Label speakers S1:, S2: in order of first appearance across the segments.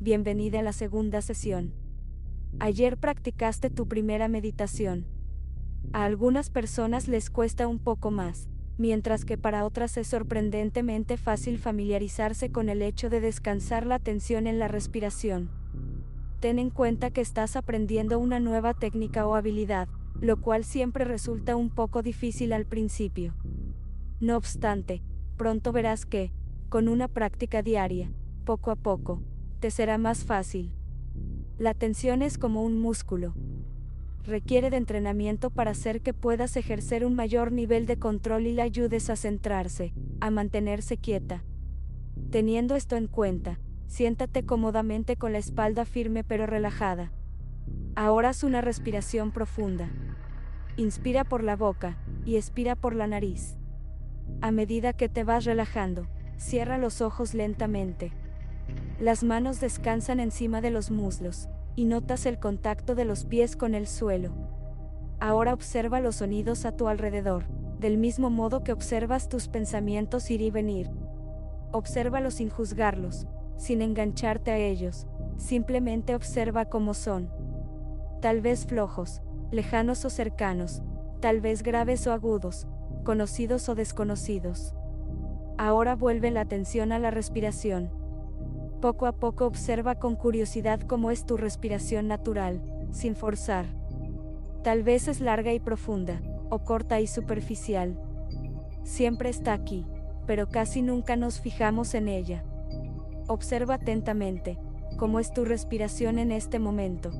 S1: Bienvenida a la segunda sesión. Ayer practicaste tu primera meditación. A algunas personas les cuesta un poco más, mientras que para otras es sorprendentemente fácil familiarizarse con el hecho de descansar la atención en la respiración. Ten en cuenta que estás aprendiendo una nueva técnica o habilidad, lo cual siempre resulta un poco difícil al principio. No obstante, pronto verás que, con una práctica diaria, poco a poco, te será más fácil. La atención es como un músculo. Requiere de entrenamiento para hacer que puedas ejercer un mayor nivel de control y la ayudes a centrarse, a mantenerse quieta. Teniendo esto en cuenta, siéntate cómodamente con la espalda firme pero relajada. Ahora haz una respiración profunda. Inspira por la boca y expira por la nariz. A medida que te vas relajando, cierra los ojos lentamente. Las manos descansan encima de los muslos, y notas el contacto de los pies con el suelo. Ahora observa los sonidos a tu alrededor, del mismo modo que observas tus pensamientos ir y venir. Obsérvalos sin juzgarlos, sin engancharte a ellos, simplemente observa cómo son. Tal vez flojos, lejanos o cercanos, tal vez graves o agudos, conocidos o desconocidos. Ahora vuelve la atención a la respiración. Poco a poco observa con curiosidad cómo es tu respiración natural, sin forzar. Tal vez es larga y profunda, o corta y superficial. Siempre está aquí, pero casi nunca nos fijamos en ella. Observa atentamente, cómo es tu respiración en este momento.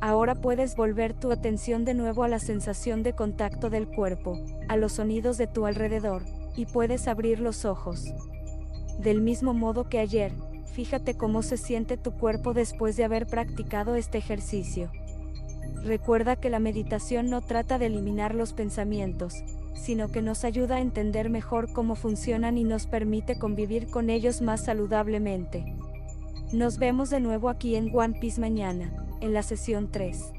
S1: Ahora puedes volver tu atención de nuevo a la sensación de contacto del cuerpo, a los sonidos de tu alrededor, y puedes abrir los ojos. Del mismo modo que ayer, fíjate cómo se siente tu cuerpo después de haber practicado este ejercicio. Recuerda que la meditación no trata de eliminar los pensamientos, sino que nos ayuda a entender mejor cómo funcionan y nos permite convivir con ellos más saludablemente. Nos vemos de nuevo aquí en One Piece mañana en la sesión 3.